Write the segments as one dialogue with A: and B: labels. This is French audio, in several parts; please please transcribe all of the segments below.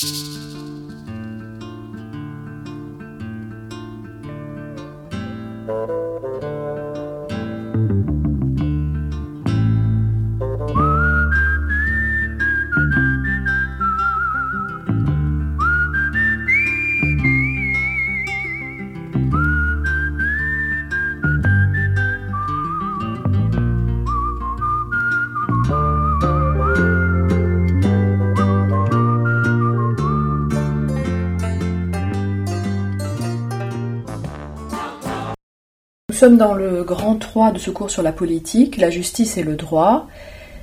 A: Nous sommes dans le grand 3 de ce cours sur la politique, la justice et le droit.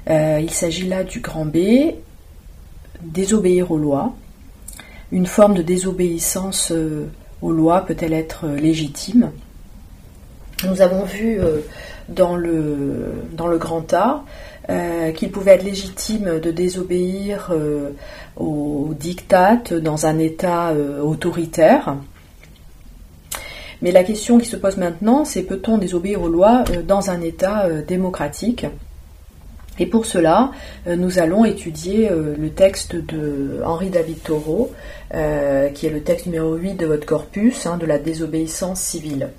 A: Euh, il s'agit là du grand B, désobéir aux lois. Une forme de désobéissance euh, aux lois peut-elle être euh, légitime Nous avons vu dans, le, dans le grand A qu'il pouvait être légitime de désobéir aux dictates dans un État autoritaire mais la question qui se pose maintenant, c'est peut-on désobéir aux lois euh, dans un État euh, démocratique? Et pour cela, euh, nous allons étudier le texte de Henri David Thoreau, qui est le texte numéro 8 de votre corpus, hein, de la désobéissance civile.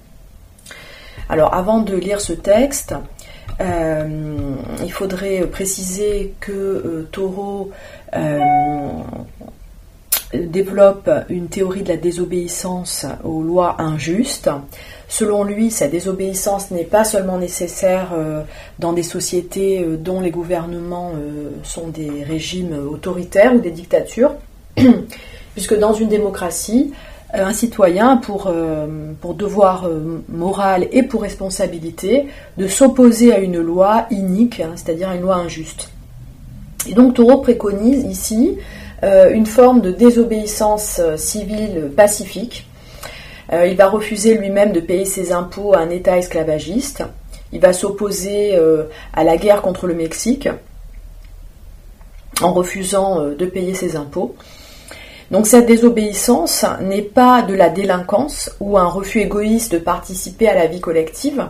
A: Alors avant de lire ce texte, il faudrait préciser que Thoreau développe une théorie de la désobéissance aux lois injustes. Selon lui, cette désobéissance n'est pas seulement nécessaire euh, dans des sociétés euh, dont les gouvernements euh, sont des régimes autoritaires ou des dictatures, puisque dans une démocratie, un citoyen, pour, pour devoir moral et pour responsabilité, de s'opposer à une loi inique, hein, c'est-à-dire une loi injuste. Et donc Thoreau préconise ici une forme de désobéissance euh, civile pacifique. Euh, il va refuser lui-même de payer ses impôts à un État esclavagiste. Il va s'opposer à la guerre contre le Mexique en refusant de payer ses impôts. Donc cette désobéissance n'est pas de la délinquance ou un refus égoïste de participer à la vie collective.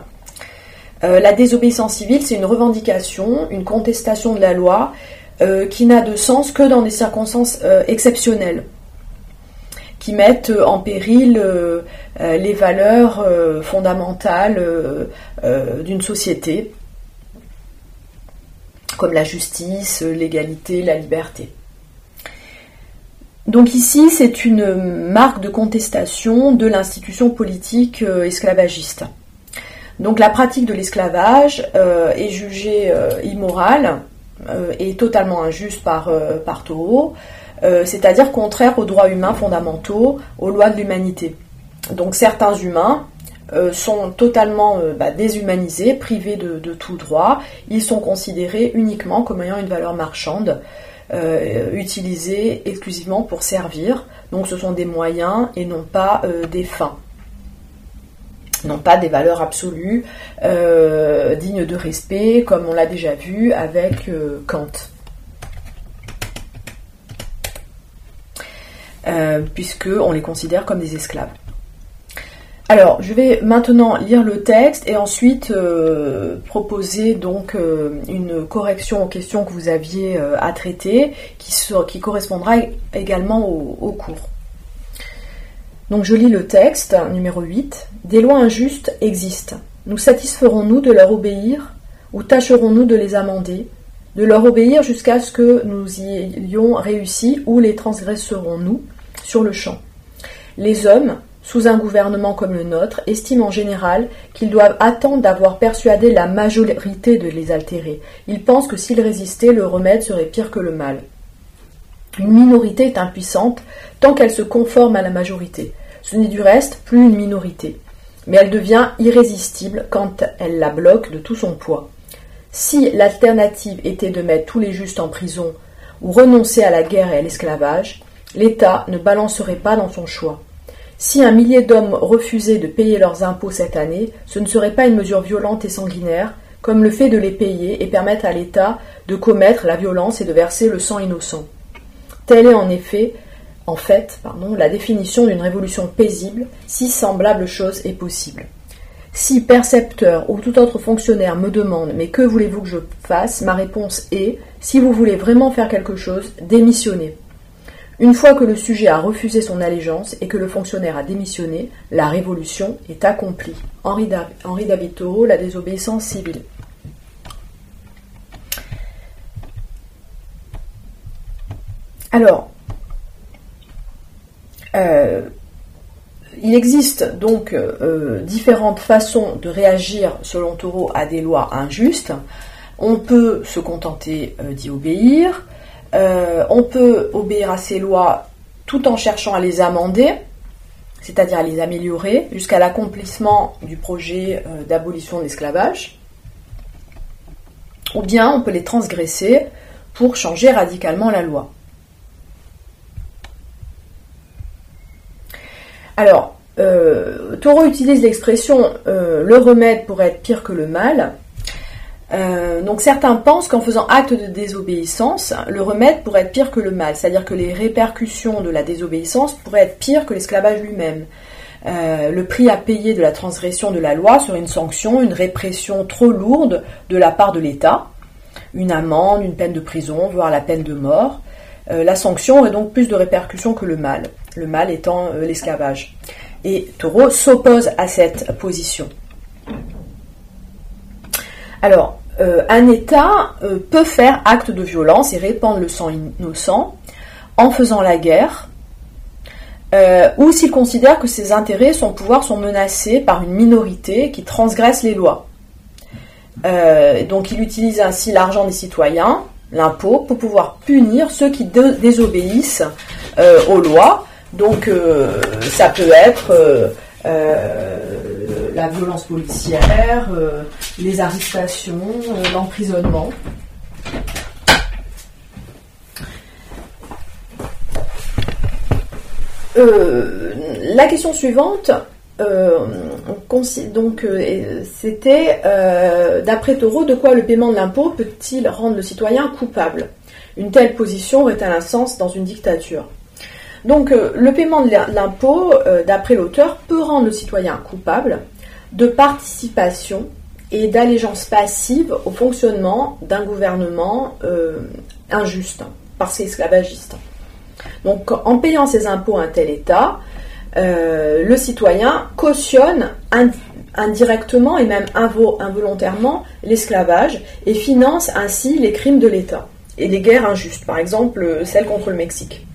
A: la désobéissance civile, c'est une revendication, une contestation de la loi euh, qui n'a de sens que dans des circonstances euh, exceptionnelles, qui mettent en péril euh, les valeurs fondamentales d'une société, comme la justice, l'égalité, la liberté. Donc ici, c'est une marque de contestation de l'institution politique esclavagiste. Donc la pratique de l'esclavage est jugée immorale euh, est totalement injuste par, euh, par euh, c'est-à-dire contraire aux droits humains fondamentaux, aux lois de l'humanité. Donc certains humains sont totalement bah, déshumanisés, privés de, tout droit, ils sont considérés uniquement comme ayant une valeur marchande, utilisée exclusivement pour servir, donc ce sont des moyens et non pas des fins non pas des valeurs absolues, euh, dignes de respect, comme on l'a déjà vu avec euh, Kant. Euh, puisque on les considère comme des esclaves. Alors, je vais maintenant lire le texte et ensuite proposer donc une correction aux questions que vous aviez à traiter, qui, qui correspondra également au cours. Donc je lis le texte, numéro 8. Des lois injustes existent. Nous satisferons-nous de leur obéir ou tâcherons-nous de les amender, de leur obéir jusqu'à ce que nous y ayons réussi ou les transgresserons-nous sur le champ? Les hommes, sous un gouvernement comme le nôtre, estiment en général qu'ils doivent attendre d'avoir persuadé la majorité de les altérer. Ils pensent que s'ils résistaient, le remède serait pire que le mal. Une minorité est impuissante tant qu'elle se conforme à la majorité. Ce n'est du reste plus une minorité, mais elle devient irrésistible quand elle la bloque de tout son poids. Si l'alternative était de mettre tous les justes en prison ou renoncer à la guerre et à l'esclavage, l'État ne balancerait pas dans son choix. Si un millier d'hommes refusaient de payer leurs impôts cette année, ce ne serait pas une mesure violente et sanguinaire, comme le fait de les payer et permettre à l'État de commettre la violence et de verser le sang innocent. Telle est en effet, en fait, pardon, la définition d'une révolution paisible, si semblable chose est possible. Si percepteur ou tout autre fonctionnaire me demande mais que voulez-vous que je fasse, ma réponse est si vous voulez vraiment faire quelque chose, démissionnez. Une fois que le sujet a refusé son allégeance et que le fonctionnaire a démissionné, la révolution est accomplie. Henri, David Thoreau, La désobéissance civile. Alors, euh, il existe donc euh, différentes façons de réagir selon Thoreau à des lois injustes. On peut se contenter euh, d'y obéir, on peut obéir à ces lois tout en cherchant à les amender, c'est-à-dire à les améliorer, jusqu'à l'accomplissement du projet d'abolition de l'esclavage. Ou bien on peut les transgresser pour changer radicalement la loi. Alors, euh, utilise l'expression euh, le remède pourrait être pire que le mal. Euh, donc certains pensent qu'en faisant acte de désobéissance, le remède pourrait être pire que le mal, c'est-à-dire que les répercussions de la désobéissance pourraient être pires que l'esclavage lui-même. le prix à payer de la transgression de la loi serait une sanction, une répression trop lourde de la part de l'État, une amende, une peine de prison, voire la peine de mort. La sanction aurait donc plus de répercussions que le mal le mal étant euh, l'esclavage. Et Taureau s'oppose à cette position. Alors, euh, un État euh, peut faire acte de violence et répandre le sang innocent en faisant la guerre, ou s'il considère que ses intérêts, son pouvoir sont menacés par une minorité qui transgresse les lois. donc il utilise ainsi l'argent des citoyens, l'impôt, pour pouvoir punir ceux qui désobéissent aux lois donc euh, ça peut être euh, euh, la violence policière, les arrestations, l'emprisonnement. la question suivante, donc c'était d'après Taureau, de quoi le paiement de l'impôt peut-il rendre le citoyen coupable? Une telle position aurait-elle un sens dans une dictature donc euh, le paiement de l'impôt, euh, d'après l'auteur, peut rendre le citoyen coupable de participation et d'allégeance passive au fonctionnement d'un gouvernement euh, injuste, parce esclavagiste. Donc en payant ses impôts à un tel État, le citoyen cautionne indirectement et même involontairement l'esclavage et finance ainsi les crimes de l'État et les guerres injustes, par exemple celle contre le Mexique.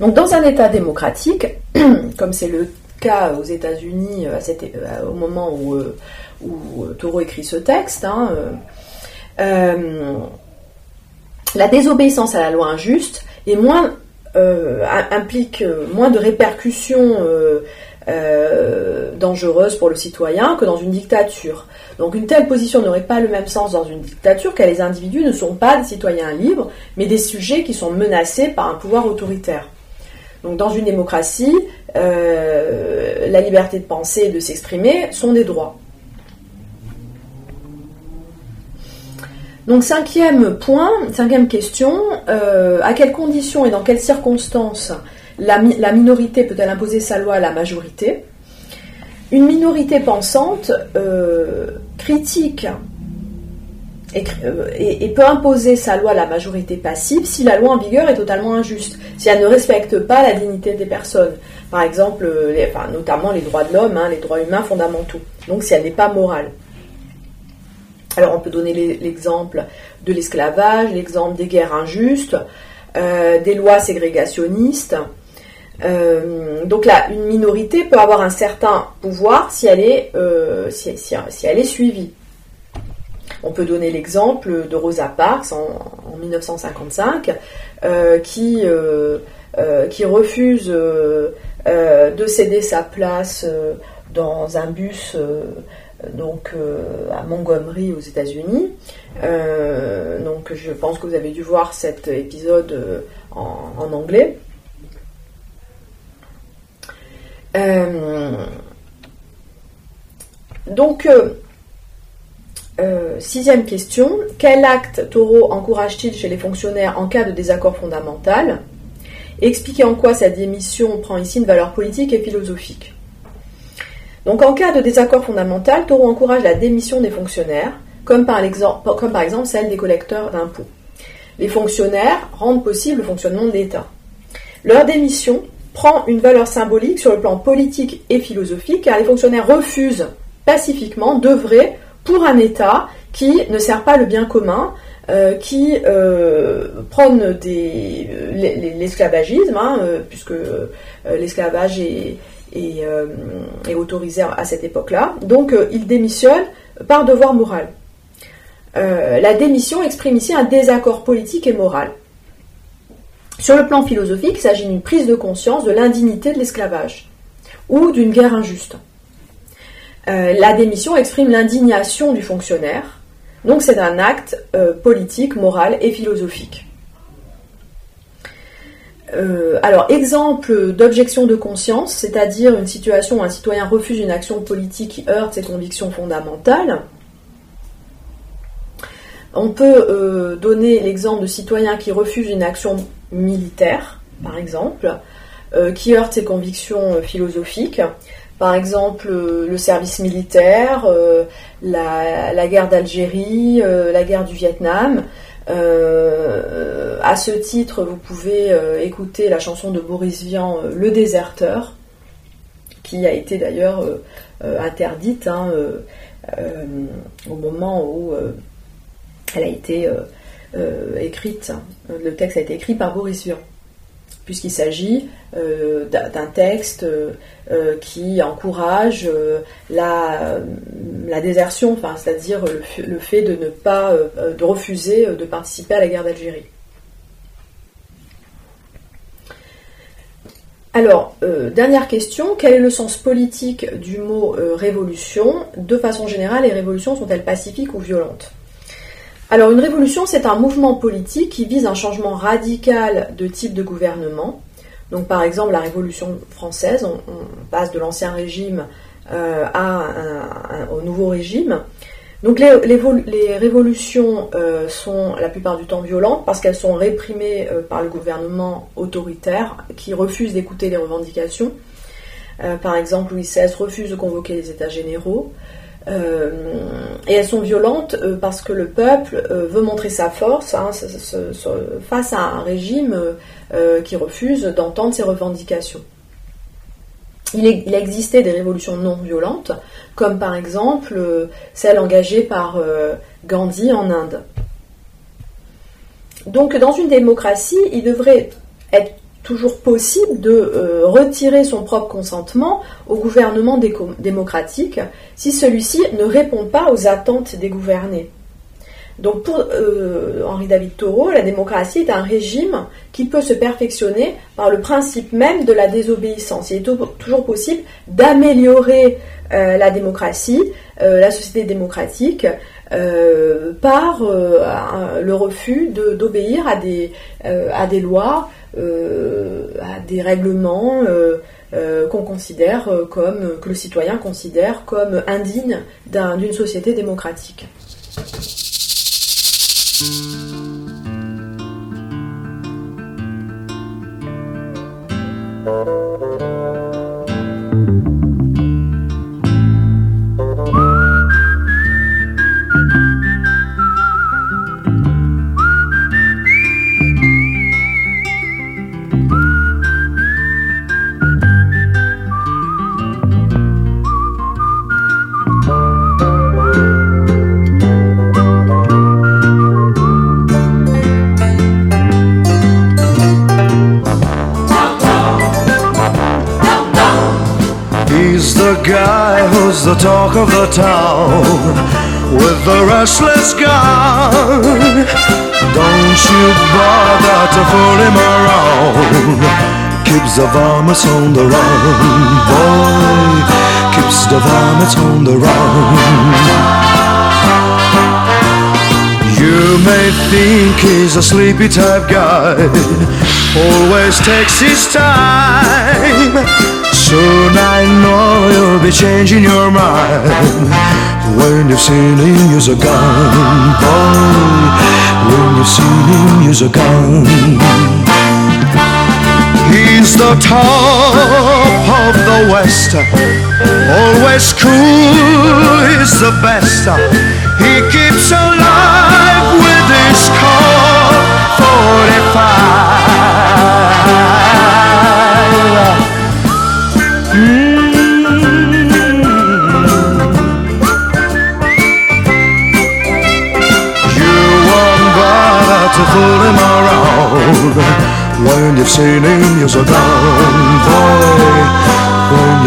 A: Donc dans un État démocratique, comme c'est le cas aux États-Unis euh, au moment où, euh, où écrit ce texte, hein, euh, la désobéissance à la loi injuste est moins, implique moins de répercussions dangereuses pour le citoyen que dans une dictature. Donc une telle position n'aurait pas le même sens dans une dictature car les individus ne sont pas des citoyens libres, mais des sujets qui sont menacés par un pouvoir autoritaire. Donc dans une démocratie, euh, la liberté de penser et de s'exprimer sont des droits. Donc cinquième point, cinquième question, euh, à quelles conditions et dans quelles circonstances la, minorité peut-elle imposer sa loi à la majorité? Une minorité pensante euh, critique euh, et, peut imposer sa loi à la majorité passive si la loi en vigueur est totalement injuste, si elle ne respecte pas la dignité des personnes, par exemple, notamment les droits de l'homme, hein, les droits humains fondamentaux, donc si elle n'est pas morale. Alors on peut donner l'exemple de l'esclavage, l'exemple des guerres injustes, euh, des lois ségrégationnistes. donc là, une minorité peut avoir un certain pouvoir si elle est, est suivie. On peut donner l'exemple de Rosa Parks en, 1955, euh, qui, euh, euh, qui refuse de céder sa place dans un bus donc à Montgomery aux États-Unis. donc je pense que vous avez dû voir cet épisode en, en, anglais. donc euh, sixième question. Quel acte Taureau encourage-t-il chez les fonctionnaires en cas de désaccord fondamental? Expliquez en quoi sa démission prend ici une valeur politique et philosophique. Donc en cas de désaccord fondamental, Taureau encourage la démission des fonctionnaires, comme par, exemple, comme par exemple celle des collecteurs d'impôts. les fonctionnaires rendent possible le fonctionnement de l'État. Leur démission prend une valeur symbolique sur le plan politique et philosophique car les fonctionnaires refusent pacifiquement d'œuvrer pour un État qui ne sert pas le bien commun, euh, qui euh, prône l'esclavagisme, euh, puisque l'esclavage est, autorisé à cette époque-là. Donc il démissionne par devoir moral. la démission exprime ici un désaccord politique et moral. Sur le plan philosophique, il s'agit d'une prise de conscience de l'indignité de l'esclavage ou d'une guerre injuste. la démission exprime l'indignation du fonctionnaire donc c'est un acte euh, politique, moral et philosophique. Euh, alors, exemple d'objection de conscience, c'est-à-dire une situation où un citoyen refuse une action politique qui heurte ses convictions fondamentales. On peut euh, donner l'exemple de citoyen qui refuse une action militaire, par exemple, qui heurte ses convictions philosophiques. Par exemple, euh, le service militaire, euh, la, guerre d'Algérie, euh, la guerre du Vietnam. à ce titre, vous pouvez écouter la chanson de Boris Vian, Le déserteur, qui a été d'ailleurs interdite hein, au moment où elle a été écrite. Le texte a été écrit par Boris Vian puisqu'il s'agit euh, d'un texte euh, qui encourage euh, la, désertion, c'est-à-dire le, fait de ne pas de refuser de participer à la guerre d'Algérie. Alors, dernière question, quel est le sens politique du mot révolution? De façon générale, les révolutions sont-elles pacifiques ou violentes? Alors une révolution, c'est un mouvement politique qui vise un changement radical de type de gouvernement. Donc par exemple la Révolution française, on, passe de l'ancien régime euh, à au nouveau régime. Donc les, révolutions euh, sont la plupart du temps violentes parce qu'elles sont réprimées euh, par le gouvernement autoritaire qui refuse d'écouter les revendications. par exemple, Louis XVI refuse de convoquer les États généraux. Euh, et elles sont violentes euh, parce que le peuple euh, veut montrer sa force hein, face à un régime qui refuse d'entendre ses revendications. Il, il, existait des révolutions non violentes, comme par exemple celle engagée par Gandhi en Inde. Donc dans une démocratie, il devrait être toujours possible de euh, retirer son propre consentement au gouvernement démocratique si celui-ci ne répond pas aux attentes des gouvernés. Donc pour euh, Henri David Thoreau, la démocratie est un régime qui peut se perfectionner par le principe même de la désobéissance. Il est toujours possible d'améliorer euh, la démocratie, la société démocratique, par le refus d'obéir à, des, lois à des règlements euh, euh, qu'on considère comme, que le citoyen considère comme indignes d'une société démocratique.
B: The talk of the town with the restless gun. Don't you bother to fool him around. Keeps the varmints on the run, boy. Keeps the varmints on the run. You may think he's a sleepy type guy, always takes his time. Soon I know you'll be changing your mind When you've seen him use a gun? Boy, when you've seen him use a gun. He's the top of the West. Always cool, he's the best. He keeps alive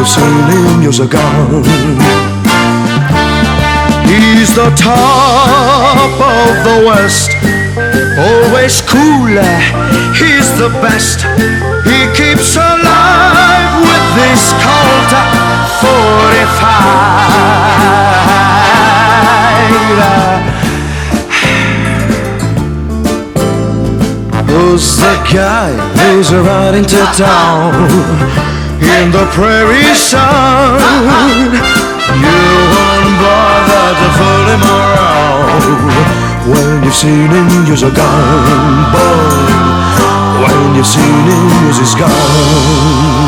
B: You're so gone. He's the top of the West, always cool, he's the best. He keeps alive with this Colt 45. Who's the guy who's riding to town in the prairie sun? You won't bother to fool him around. When you've seen him, you're a gone boy. When you've seen him, he's gone.